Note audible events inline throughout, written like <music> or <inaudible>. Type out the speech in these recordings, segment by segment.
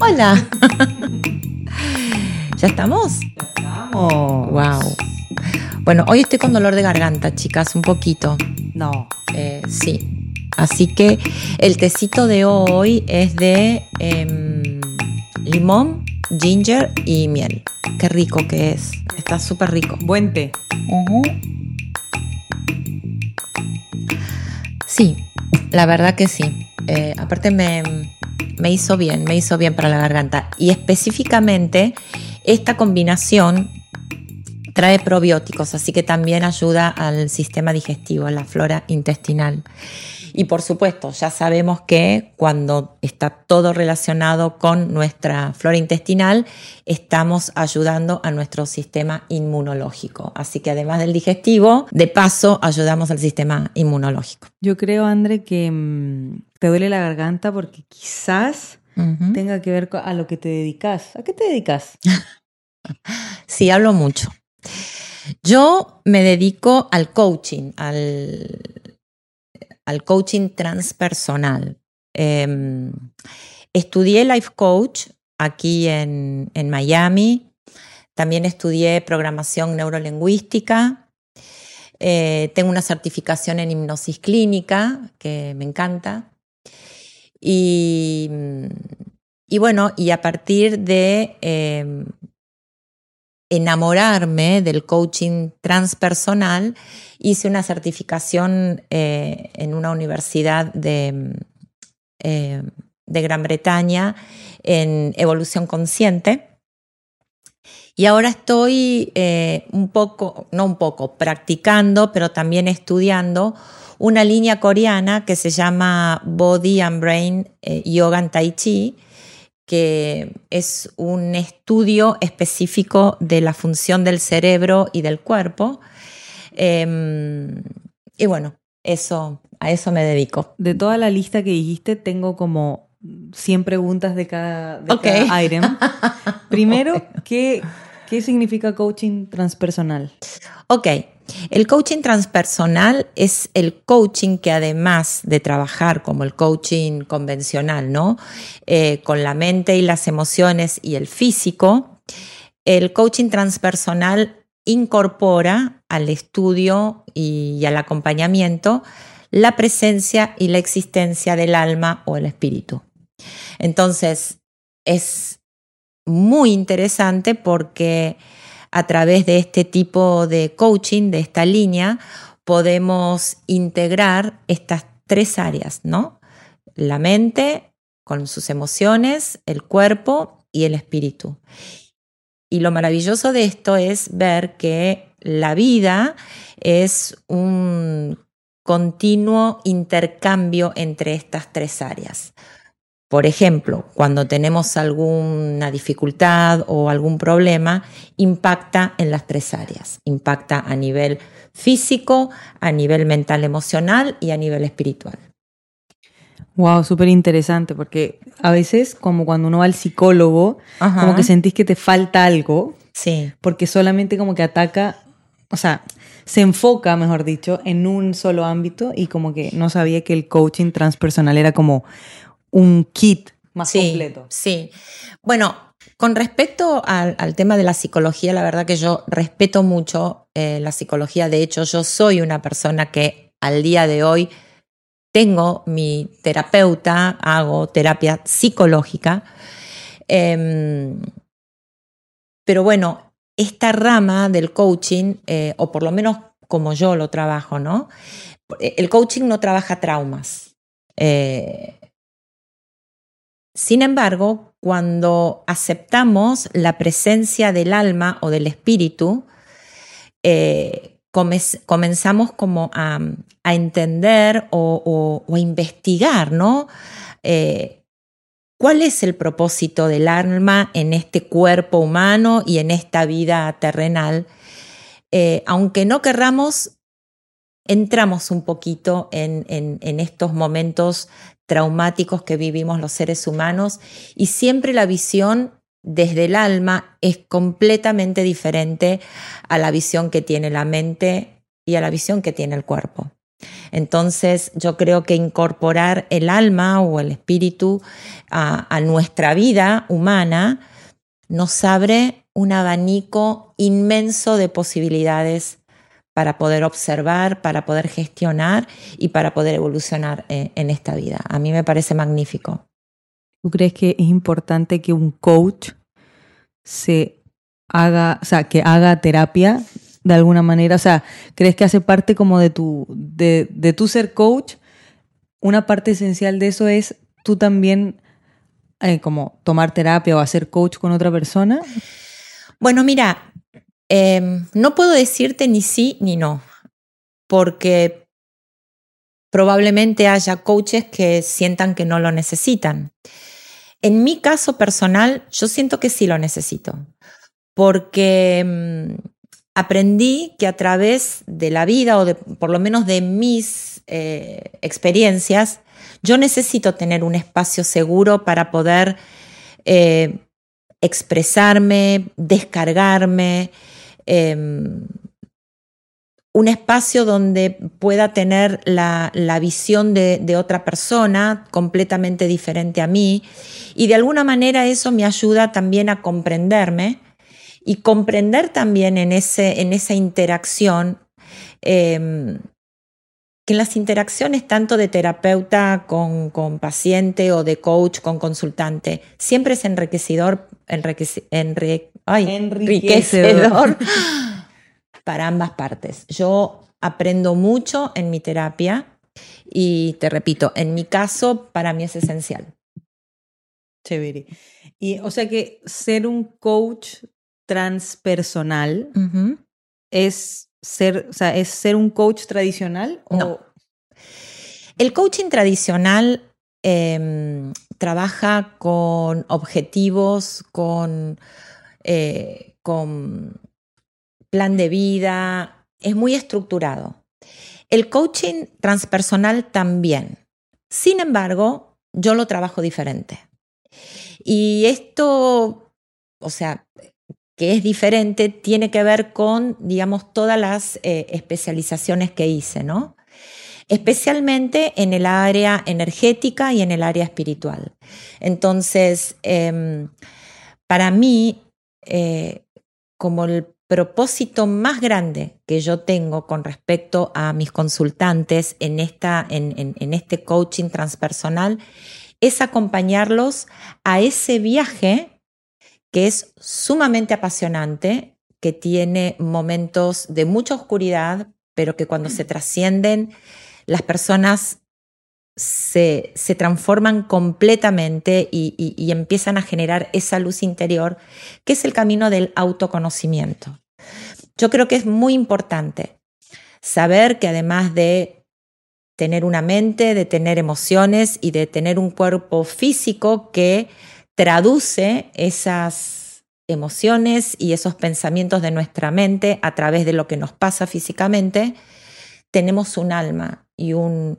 Hola. <laughs> ¿Ya estamos? Oh, Wow. Bueno, hoy estoy con dolor de garganta, chicas, un poquito. no. Eh, sí. Así que el tecito de hoy es de em, limón, ginger y miel. Qué rico que es. Está súper rico. Buen té. Sí, la verdad que sí. Eh, aparte me, me hizo bien, me hizo bien para la garganta. Y específicamente esta combinación trae probióticos, así que también ayuda al sistema digestivo, a la flora intestinal. Y por supuesto, ya sabemos que cuando está todo relacionado con nuestra flora intestinal, estamos ayudando a nuestro sistema inmunológico. Así que además del digestivo, de paso, ayudamos al sistema inmunológico. Yo creo, André, que mm, te duele la garganta porque quizás tenga que ver a lo que te dedicas. ¿A qué te dedicas? <laughs> Sí, hablo mucho. Yo me dedico al coaching, al, coaching transpersonal. Em, estudié life coach aquí en, Miami. También estudié programación neurolingüística. Eh, tengo una certificación en hipnosis clínica que me encanta. Y, y bueno, y a partir de em, enamorarme del coaching transpersonal, hice una certificación eh, en una universidad de, eh, de Gran Bretaña en evolución consciente. Y ahora estoy eh, un poco, no un poco, practicando, pero también estudiando una línea coreana que se llama Body and Brain Yoga Tai Chi, que es un estudio específico de la función del cerebro y del cuerpo. Eh, y bueno, eso, a eso me dedico. De toda la lista que dijiste, tengo como 100 preguntas de cada, de cada item. <laughs> Primero, ¿qué, ¿qué significa coaching transpersonal? Ok, el coaching transpersonal es el coaching que además de trabajar como el coaching convencional, ¿no? Eh, con la mente y las emociones y el físico, el coaching transpersonal incorpora al estudio y, al acompañamiento la presencia y la existencia del alma o el espíritu. Entonces, es muy interesante porque a través de este tipo de coaching, de esta línea, podemos integrar estas tres áreas, ¿no? La mente con sus emociones, el cuerpo y el espíritu. Y lo maravilloso de esto es ver que la vida es un continuo intercambio entre estas tres áreas. Por ejemplo, cuando tenemos alguna dificultad o algún problema, impacta en las tres áreas. Impacta a nivel físico, a nivel mental emocional y a nivel espiritual. Wow, súper interesante, porque a veces, como cuando uno va al psicólogo, Ajá. como que sentís que te falta algo, Sí, porque solamente como que ataca, o sea, se enfoca, mejor dicho, en un solo ámbito y como que no sabía que el coaching transpersonal era como un kit más sí, completo. Sí. Bueno, con respecto al, al tema de la psicología, la verdad que yo respeto mucho eh, la psicología. De hecho, yo soy una persona que al día de hoy tengo mi terapeuta, hago terapia psicológica. Em, pero bueno, esta rama del coaching, eh, o por lo menos como yo lo trabajo, ¿no? El coaching no trabaja traumas. Eh, sin embargo, cuando aceptamos la presencia del alma o del espíritu, eh, come- comenzamos como a, entender o a investigar, ¿no? Eh, ¿Cuál es el propósito del alma en este cuerpo humano y en esta vida terrenal? Eh, aunque no querramos, entramos un poquito en, estos momentos traumáticos que vivimos los seres humanos y siempre la visión desde el alma es completamente diferente a la visión que tiene la mente y a la visión que tiene el cuerpo. Entonces yo creo que incorporar el alma o el espíritu a, a nuestra vida humana nos abre un abanico inmenso de posibilidades para poder observar, para poder gestionar y para poder evolucionar en, en esta vida. A mí me parece magnífico. ¿Tú crees que es importante que un coach se haga, o sea, que haga terapia de alguna manera? O sea, ¿crees que hace parte como de tu, de, de tu ser coach? Una parte esencial de eso es tú también eh, como tomar terapia o hacer coach con otra persona. Bueno, mira, eh, no puedo decirte ni sí ni no, porque probablemente haya coaches que sientan que no lo necesitan. En mi caso personal, yo siento que sí lo necesito, porque mm, aprendí que a través de la vida o de, por lo menos de mis eh, experiencias, yo necesito tener un espacio seguro para poder eh, expresarme, descargarme, eh, un espacio donde pueda tener la, la visión de, otra persona completamente diferente a mí. Y de alguna manera eso me ayuda también a comprenderme y comprender también en, ese, en esa interacción eh, que en las interacciones tanto de terapeuta con, con, paciente o de coach con consultante siempre es enriquecedor, enriquece, enri, ay, enriquecedor <laughs> para ambas partes. Yo aprendo mucho en mi terapia y te repito, en mi caso para mí es esencial. Chévere. Y o sea que ser un coach transpersonal uh -huh. es ser, o sea, es ser un coach tradicional o no. El coaching tradicional eh, trabaja con objetivos, con, eh, con plan de vida, es muy estructurado. El coaching transpersonal también. Sin embargo, yo lo trabajo diferente. Y esto, o sea, que es diferente, tiene que ver con, digamos, todas las eh, especializaciones que hice, ¿no? Especialmente en el área energética y en el área espiritual. Entonces, eh, para mí, eh, como el propósito más grande que yo tengo con respecto a mis consultantes en, esta, en, en, en, este coaching transpersonal es acompañarlos a ese viaje que es sumamente apasionante, que tiene momentos de mucha oscuridad, pero que cuando se trascienden, las personas se, se transforman completamente y, y, y, empiezan a generar esa luz interior, que es el camino del autoconocimiento. Yo creo que es muy importante saber que además de tener una mente, de tener emociones y de tener un cuerpo físico que traduce esas emociones y esos pensamientos de nuestra mente a través de lo que nos pasa físicamente, tenemos un alma y un,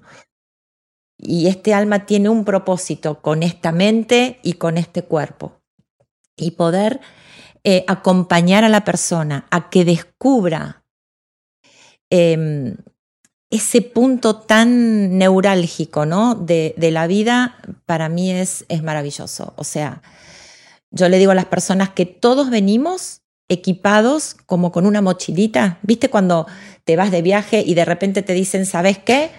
y este alma tiene un propósito con esta mente y con este cuerpo. Y poder eh, acompañar a la persona a que descubra eh, ese punto tan neurálgico ¿no? de, de, la vida, para mí es, es maravilloso. O sea, yo le digo a las personas que todos venimos equipados como con una mochilita. ¿Viste cuando te vas de viaje y de repente te dicen, ¿sabes qué?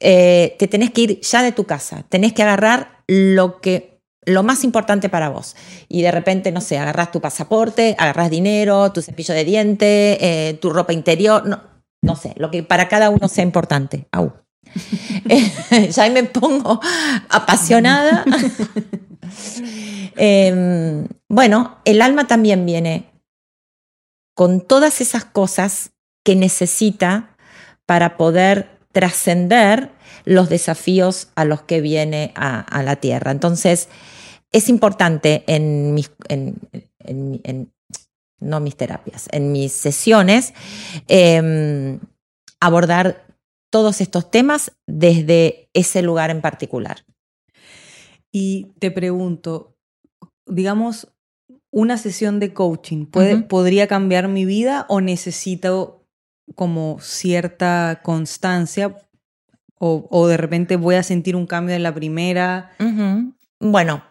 Eh, te tenés que ir ya de tu casa, tenés que agarrar lo que lo más importante para vos. Y de repente, no sé, agarras tu pasaporte, agarras dinero, tu cepillo de diente, eh, tu ropa interior, no, no sé, lo que para cada uno sea importante. Au. <laughs> <laughs> ya me pongo apasionada. <laughs> eh, bueno, el alma también viene con todas esas cosas que necesita para poder trascender los desafíos a los que viene a, a, la Tierra. Entonces, es importante en mis, en, en, en, no mis terapias, en mis sesiones, eh, abordar todos estos temas desde ese lugar en particular. Y te pregunto, digamos, una sesión de coaching, ¿puede, uh -huh. ¿podría cambiar mi vida o necesito como cierta constancia O, de repente voy a sentir un cambio en la primera. Bueno,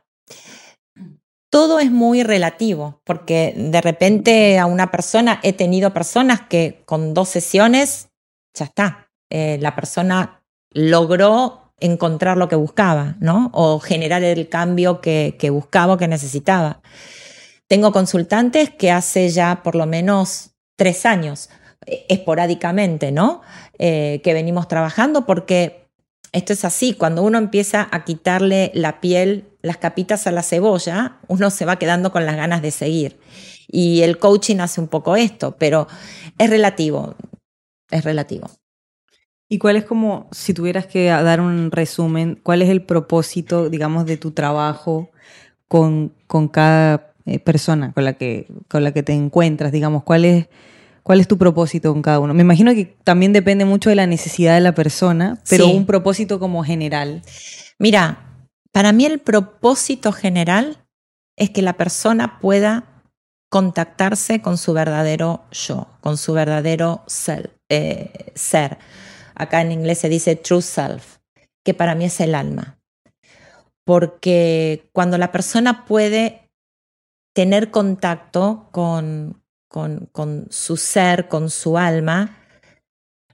todo es muy relativo, porque de repente a una persona, he tenido personas que con dos sesiones, ya está, eh, la persona logró encontrar lo que buscaba, ¿no? O generar el cambio que, que buscaba o que necesitaba. Tengo consultantes que hace ya por lo menos tres años, esporádicamente, ¿no? Eh, que venimos trabajando porque esto es así, cuando uno empieza a quitarle la piel, las capitas a la cebolla, uno se va quedando con las ganas de seguir. Y el coaching hace un poco esto, pero es relativo, es relativo. ¿Y cuál es como, si tuvieras que dar un resumen, cuál es el propósito, digamos, de tu trabajo con, con cada eh, persona con la, que, con la que te encuentras? Digamos, ¿cuál es, ¿cuál es tu propósito con cada uno? Me imagino que también depende mucho de la necesidad de la persona, pero un propósito como general. Mira, para mí el propósito general es que la persona pueda contactarse con su verdadero yo, con su verdadero eh, ser acá en inglés se dice true self, que para mí es el alma. Porque cuando la persona puede tener contacto con, con, su ser, con su alma,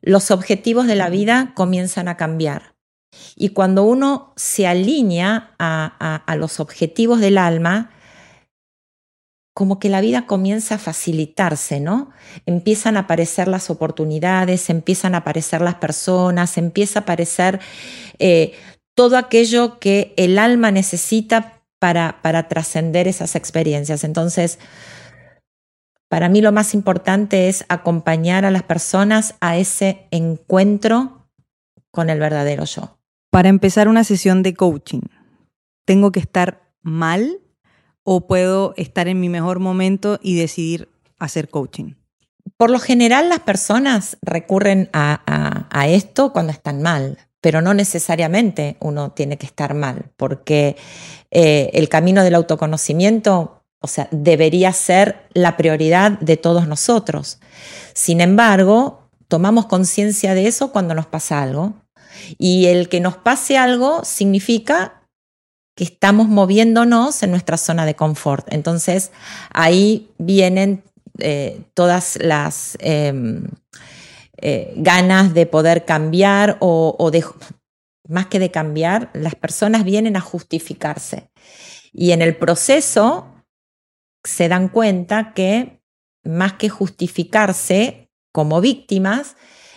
los objetivos de la vida comienzan a cambiar. Y cuando uno se alinea a los objetivos del alma, como que la vida comienza a facilitarse, ¿no? Empiezan a aparecer las oportunidades, empiezan a aparecer las personas, empieza a aparecer eh, todo aquello que el alma necesita para, para trascender esas experiencias. Entonces, para mí lo más importante es acompañar a las personas a ese encuentro con el verdadero yo. Para empezar una sesión de coaching, ¿tengo que estar mal o puedo estar en mi mejor momento y decidir hacer coaching? Por lo general las personas recurren a, esto cuando están mal, pero no necesariamente uno tiene que estar mal, porque eh, el camino del autoconocimiento, o sea, debería ser la prioridad de todos nosotros. Sin embargo, tomamos conciencia de eso cuando nos pasa algo. Y el que nos pase algo significa que estamos moviéndonos en nuestra zona de confort. Entonces, ahí vienen eh, todas las em, eh, ganas de poder cambiar o, de, más que de cambiar, las personas vienen a justificarse. Y en el proceso se dan cuenta que más que justificarse como víctimas,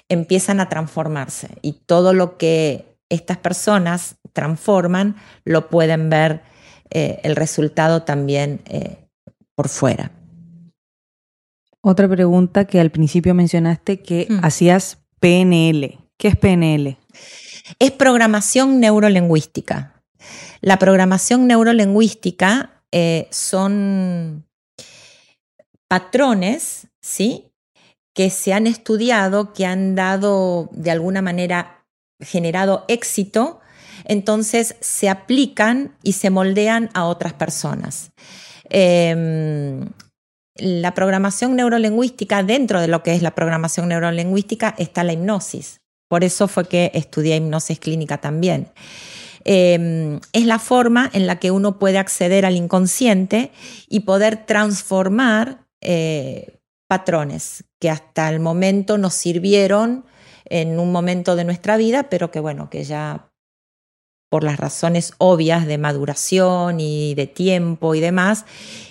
empiezan a transformarse. Y todo lo que estas personas transforman, lo pueden ver eh, el resultado también eh, por fuera. Otra pregunta que al principio mencionaste que mm. hacías PNL. ¿Qué es PNL? Es programación neurolingüística. La programación neurolingüística eh, son patrones, ¿sí? Que se han estudiado, que han dado de alguna manera generado éxito, entonces se aplican y se moldean a otras personas. Em, la programación neurolingüística, dentro de lo que es la programación neurolingüística, está la hipnosis. Por eso fue que estudié hipnosis clínica también. Em, es la forma en la que uno puede acceder al inconsciente y poder transformar eh, patrones que hasta el momento nos sirvieron en un momento de nuestra vida, pero que bueno, que ya por las razones obvias de maduración y de tiempo y demás,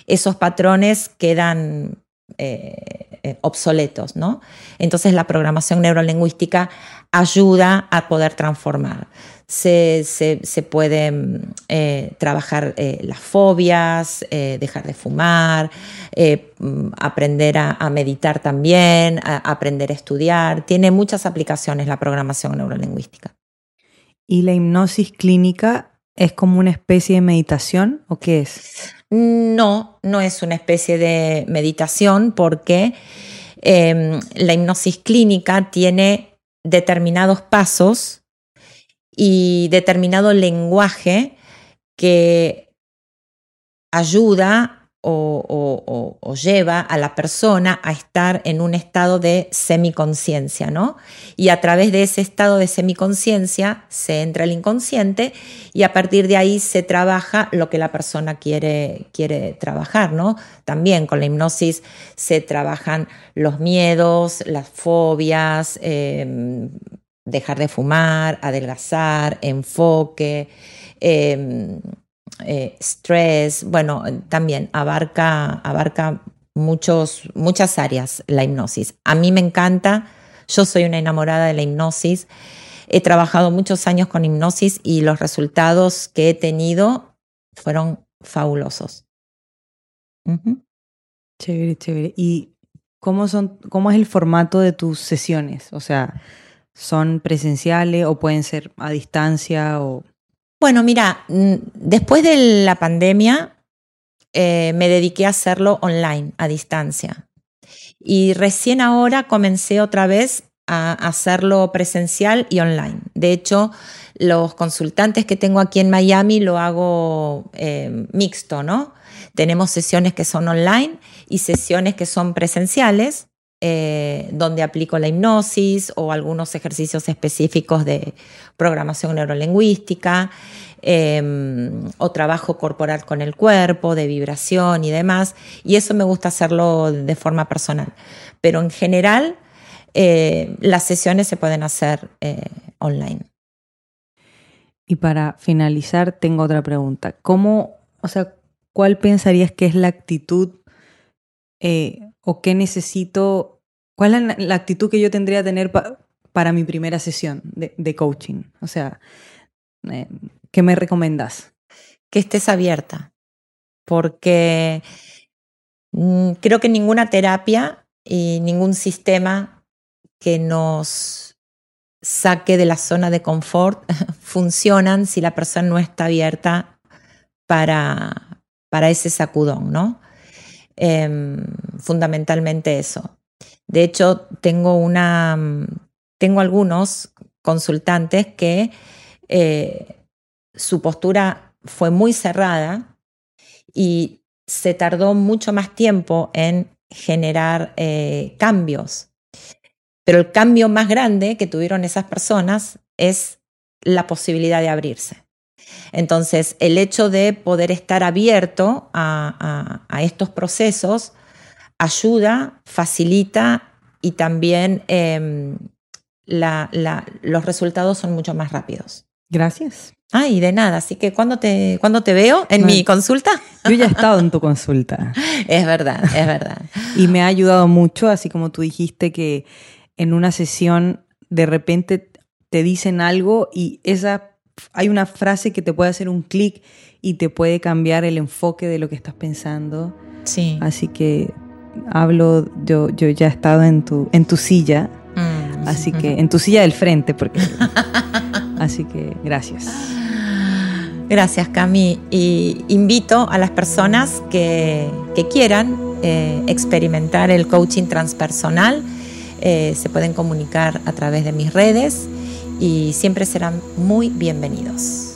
esos patrones quedan eh, eh, obsoletos, ¿no? Entonces la programación neurolingüística ayuda a poder transformar se, se, pueden eh, trabajar eh, las fobias, eh, dejar de fumar, mm, aprender a, meditar también, aprender a estudiar. Tiene muchas aplicaciones la programación neurolingüística. ¿Y la hipnosis clínica es como una especie de meditación o qué es? No, no es una especie de meditación porque em, la hipnosis clínica tiene determinados pasos y determinado lenguaje que ayuda o, lleva a la persona a estar en un estado de semiconciencia, ¿no? Y a través de ese estado de semiconciencia se entra el inconsciente y a partir de ahí se trabaja lo que la persona quiere, quiere trabajar, ¿no? También con la hipnosis se trabajan los miedos, las fobias, em, dejar de fumar, adelgazar, enfoque. Em, eh, stress, bueno, también abarca, abarca muchos, muchas áreas la hipnosis. A mí me encanta, yo soy una enamorada de la hipnosis, he trabajado muchos años con hipnosis y los resultados que he tenido fueron fabulosos. Chévere, chévere. ¿Y cómo, son, cómo es el formato de tus sesiones? O sea, ¿son presenciales o pueden ser a distancia o bueno, mira, después de la pandemia eh, me dediqué a hacerlo online, a distancia. Y recién ahora comencé otra vez a hacerlo presencial y online. De hecho, los consultantes que tengo aquí en Miami lo hago eh, mixto, ¿no? Tenemos sesiones que son online y sesiones que son presenciales. Eh, donde aplico la hipnosis o algunos ejercicios específicos de programación neurolingüística em, o trabajo corporal con el cuerpo, de vibración y demás. Y eso me gusta hacerlo de forma personal. Pero en general, eh, las sesiones se pueden hacer eh, online. Y para finalizar, tengo otra pregunta. ¿Cómo, o sea, cuál pensarías que es la actitud o qué necesito ¿Cuál es la actitud que yo tendría que tener para mi primera sesión de, coaching? O sea, eh, ¿qué me recomendas? Que estés abierta, porque mm, creo que ninguna terapia y ningún sistema que nos saque de la zona de confort <laughs> funcionan si la persona no está abierta para, para ese sacudón, ¿no? Em, fundamentalmente eso. De hecho, tengo una, tengo algunos consultantes que eh, su postura fue muy cerrada y se tardó mucho más tiempo en generar eh, cambios. Pero el cambio más grande que tuvieron esas personas es la posibilidad de abrirse. Entonces, el hecho de poder estar abierto a estos procesos ayuda, facilita y también em, los resultados son mucho más rápidos. Gracias. Ay, de nada. Así que cuando te, cuando te veo en mi consulta. Yo ya he estado en tu consulta. <laughs> es verdad, es verdad. Y me ha ayudado mucho, así como tú dijiste que en una sesión de repente te dicen algo y esa hay una frase que te puede hacer un clic y te puede cambiar el enfoque de lo que estás pensando. Sí. Así que hablo, yo, yo ya he estado en tu, en tu silla, mm. así que <laughs> en tu silla del frente, porque... así que gracias. Gracias, Cami. Y invito a las personas que, quieran eh, experimentar el coaching transpersonal. Eh, se pueden comunicar a través de mis redes y siempre serán muy bienvenidos.